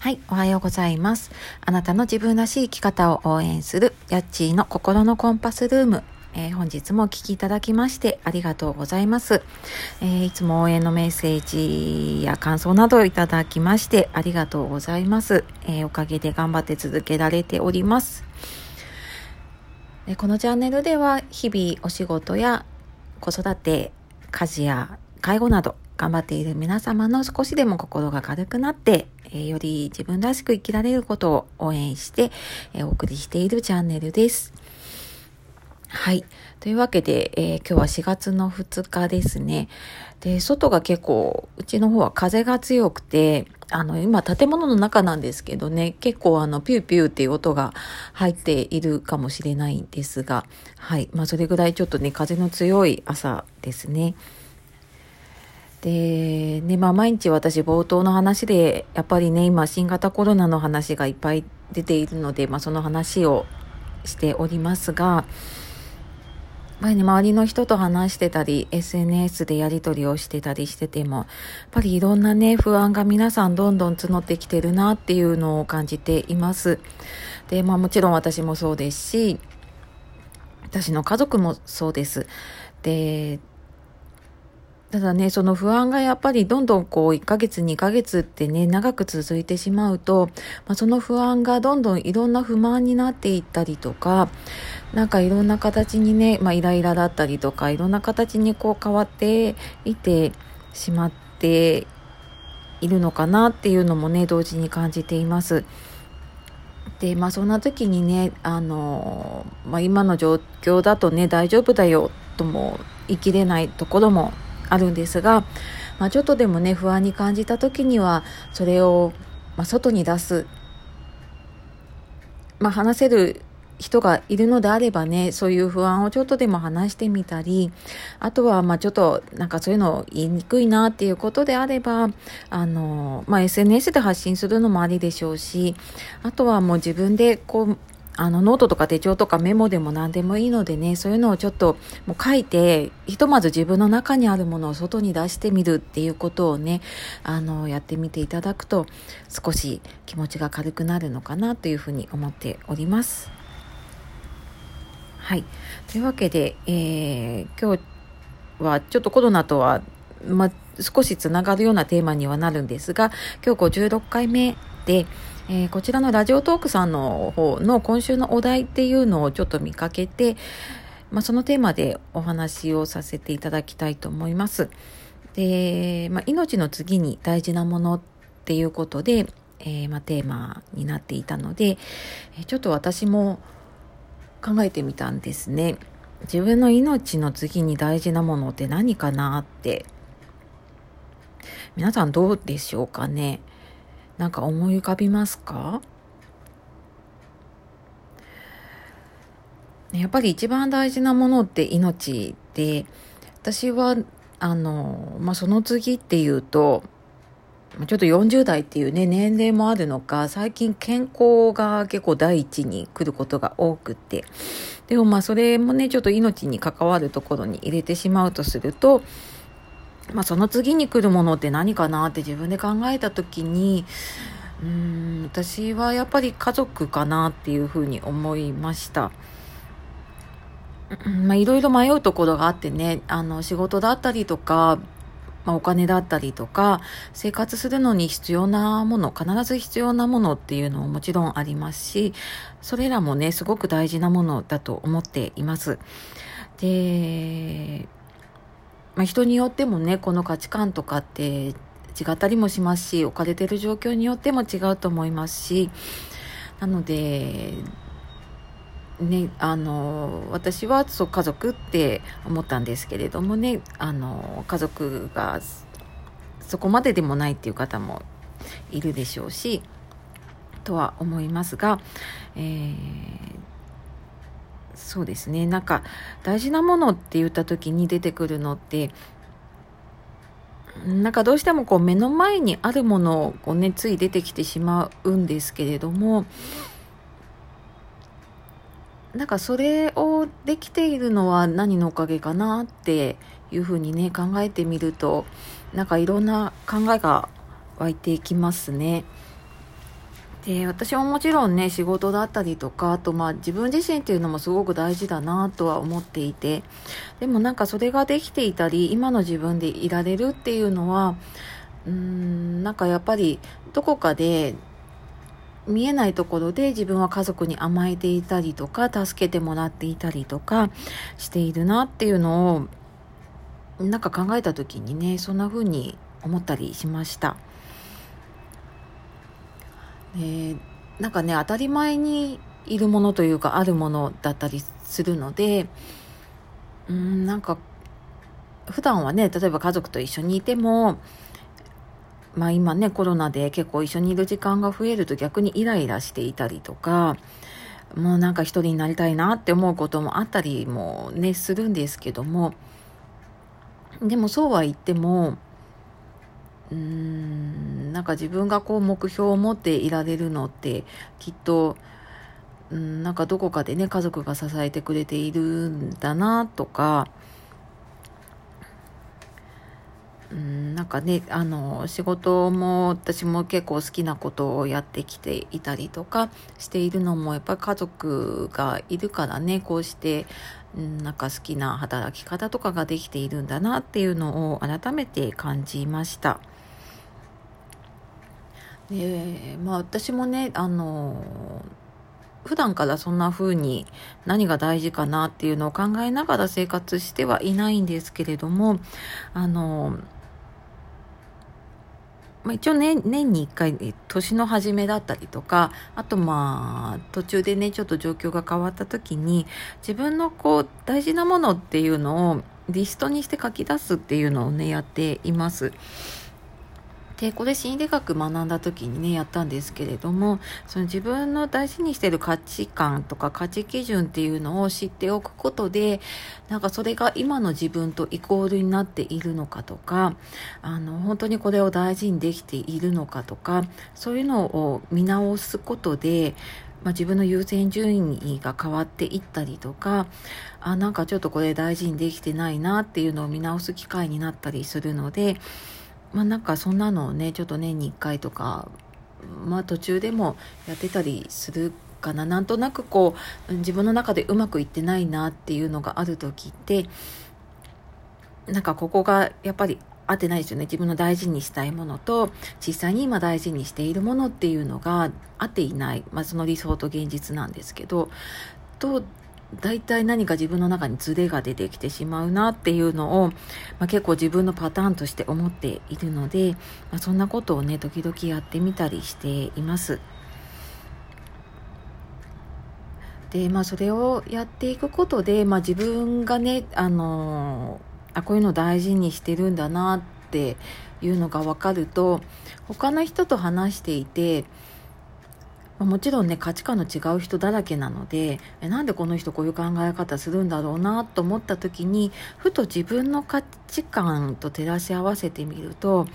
はい、おはようございます。あなたの自分らしい生き方を応援する、ヤッチーの心のコンパスルーム。えー、本日もお聴きいただきましてありがとうございます、えー、いつも応援のメッセージや感想などをいただきましてありがとうございます。えー、おかげで頑張って続けられております。えこのチャンネルでは日々お仕事や子育て、家事や介護など頑張っている皆様の少しでも心が軽くなって、え、より自分らしく生きられることを応援して、え、お送りしているチャンネルです。はい。というわけで、えー、今日は4月の2日ですね。で、外が結構、うちの方は風が強くて、あの、今建物の中なんですけどね、結構あの、ピューピューっていう音が入っているかもしれないんですが、はい。まあ、それぐらいちょっとね、風の強い朝ですね。で、ね、まあ毎日私冒頭の話で、やっぱりね、今新型コロナの話がいっぱい出ているので、まあその話をしておりますが、やっぱりね、周りの人と話してたり、SNS でやり取りをしてたりしてても、やっぱりいろんなね、不安が皆さんどんどん募ってきてるなっていうのを感じています。で、まあもちろん私もそうですし、私の家族もそうです。で、ただね、その不安がやっぱりどんどんこう1ヶ月2ヶ月ってね、長く続いてしまうと、まあ、その不安がどんどんいろんな不満になっていったりとか、なんかいろんな形にね、まあイライラだったりとか、いろんな形にこう変わっていてしまっているのかなっていうのもね、同時に感じています。で、まあそんな時にね、あの、まあ今の状況だとね、大丈夫だよとも言い切れないところもあるんですが、まあ、ちょっとでもね不安に感じた時にはそれを、まあ、外に出す、まあ、話せる人がいるのであればね、そういう不安をちょっとでも話してみたり、あとは、まあちょっと、なんかそういうの言いにくいなっていうことであれば、あの、まあ SNS で発信するのもありでしょうし、あとはもう自分でこう、あのノートとか手帳とかメモでも何でもいいのでねそういうのをちょっともう書いてひとまず自分の中にあるものを外に出してみるっていうことをねあのやってみていただくと少し気持ちが軽くなるのかなというふうに思っております。はい。というわけで、えー、今日はちょっとコロナとは、ま少しつながるようなテーマにはなるんですが今日56回目で、えー、こちらのラジオトークさんの方の今週のお題っていうのをちょっと見かけて、まあ、そのテーマでお話をさせていただきたいと思います。で、まあ、命の次に大事なものっていうことで、えー、まあ、テーマになっていたので、ちょっと私も考えてみたんですね。自分の命の次に大事なものって何かなって皆さんどうでしょうかねなんか思い浮かびますか？やっぱり一番大事なものって命で私はあの、まあ、その次っていうとちょっと40代っていうね年齢もあるのか最近健康が結構第一に来ることが多くて。でもまあそれもねちょっと命に関わるところに入れてしまうとするとまあ、その次に来るものって何かなって自分で考えた時にうん私はやっぱり家族かなっていうふうに思いました。まあ、いろいろ迷うところがあってねあの仕事だったりとか、まあ、お金だったりとか生活するのに必要なもの必ず必要なものっていうのももちろんありますしそれらもねすごく大事なものだと思っています。でまあ、人によってもねこの価値観とかって違ったりもしますし置かれてる状況によっても違うと思いますしなのでね、あの私はそう家族って思ったんですけれどもねあの家族がそこまででもないっていう方もいるでしょうしとは思いますが、えー、そうですねなんか大事なものって言った時に出てくるのってなんかどうしてもこう目の前にあるものをこうねつい出てきてしまうんですけれどもなんかそれをできているのは何のおかげかなっていうふうにね考えてみるとなんかいろんな考えが湧いていきますね。で私ももちろんね仕事だったりとかあとまあ自分自身っていうのもすごく大事だなとは思っていてでもなんかそれができていたり今の自分でいられるっていうのはうーんなんかやっぱりどこかで見えないところで自分は家族に甘えていたりとか助けてもらっていたりとかしているなっていうのをなんか考えた時にねそんな風に思ったりしました。えなんかね当たり前にいるものというかあるものだったりするのでうんなんか普段はね例えば家族と一緒にいてもまあ今ねコロナで結構一緒にいる時間が増えると逆にイライラしていたりとかもうなんか一人になりたいなって思うこともあったりもねするんですけどもでもそうは言ってもうーんなんか自分がこう目標を持っていられるのってきっとうんなんかどこかでね家族が支えてくれているんだなとかうんなんかねあの仕事も私も結構好きなことをやってきていたりとかしているのもやっぱり家族がいるからねこうしてうんなんか好きな働き方とかができているんだなっていうのを改めて感じました。でまあ私もねあの普段からそんな風に何が大事かなっていうのを考えながら生活してはいないんですけれどもあのまあ、一応年年に1回ね年の初めだったりとかあとまあ途中でねちょっと状況が変わった時に自分のこう大事なものっていうのをリストにして書き出すっていうのをねやっています。でこれ心理学学んだ時にねやったんですけれどもその自分の大事にしている価値観とか価値基準っていうのを知っておくことでなんかそれが今の自分とイコールになっているのかとかあの本当にこれを大事にできているのかとかそういうのを見直すことでまあ、自分の優先順位が変わっていったりとかあなんかちょっとこれ大事にできてないなっていうのを見直す機会になったりするのでまあなんかそんなのをねちょっと年に1回とかまあ途中でもやってたりするかな。なんとなくこう自分の中でうまくいってないなっていうのがある時ってなんかここがやっぱり合ってないですよね。自分の大事にしたいものと実際に今大事にしているものっていうのが合っていない、まあ、その理想と現実なんですけど。と大体何か自分の中にズレが出てきてしまうなっていうのを、まあ、結構自分のパターンとして思っているので、まあ、そんなことをね時々やってみたりしています。でまあそれをやっていくことで、まあ、自分がねあのあこういうの大事にしてるんだなっていうのが分かると他の人と話していてまもちろんね価値観の違う人だらけなのでえなんでこの人こういう考え方するんだろうなと思った時にふと自分の価値観と照らし合わせてみると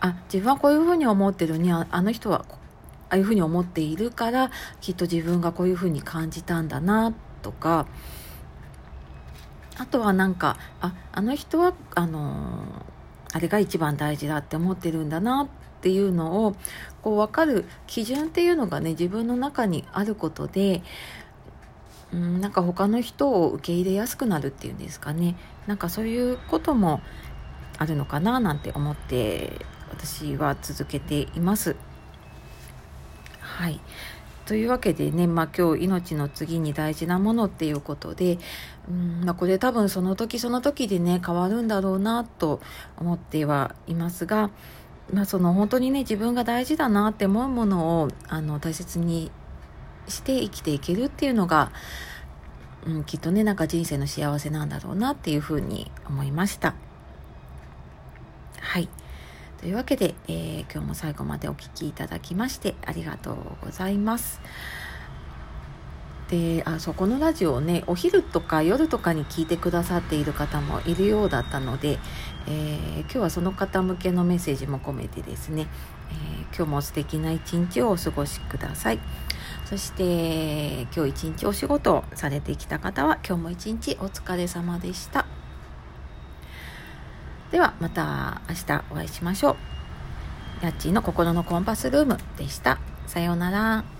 あ自分はこういうふうに思ってるにあの人はああいうふうに思っているからきっと自分がこういうふうに感じたんだなとかあとはなんかああの人はあのあれが一番大事だって思ってるんだなってっていうのをこう分かる基準っていうのがね自分の中にあることでうんなんか他の人を受け入れやすくなるっていうんですかねなんかそういうこともあるのかななんて思って私は続けています。はいというわけでね、まあ、今日命の次に大事なものっていうことで、うんまあ、これ多分その時その時でね変わるんだろうなと思ってはいますが、まあ、その本当にね自分が大事だなって思うものをあの大切にして生きていけるっていうのが、うん、きっとねなんか人生の幸せなんだろうなっていうふうに思いました。はいというわけで、えー、今日も最後までお聴きいただきましてありがとうございます。であそこのラジオをねお昼とか夜とかに聞いてくださっている方もいるようだったので、えー、今日はその方向けのメッセージも込めてですね、えー、今日も素敵な一日をお過ごしくださいそして今日一日お仕事をされてきた方は今日も一日お疲れ様でしたではまた明日お会いしましょうやっちーの心のコンパスルームでした。さようなら。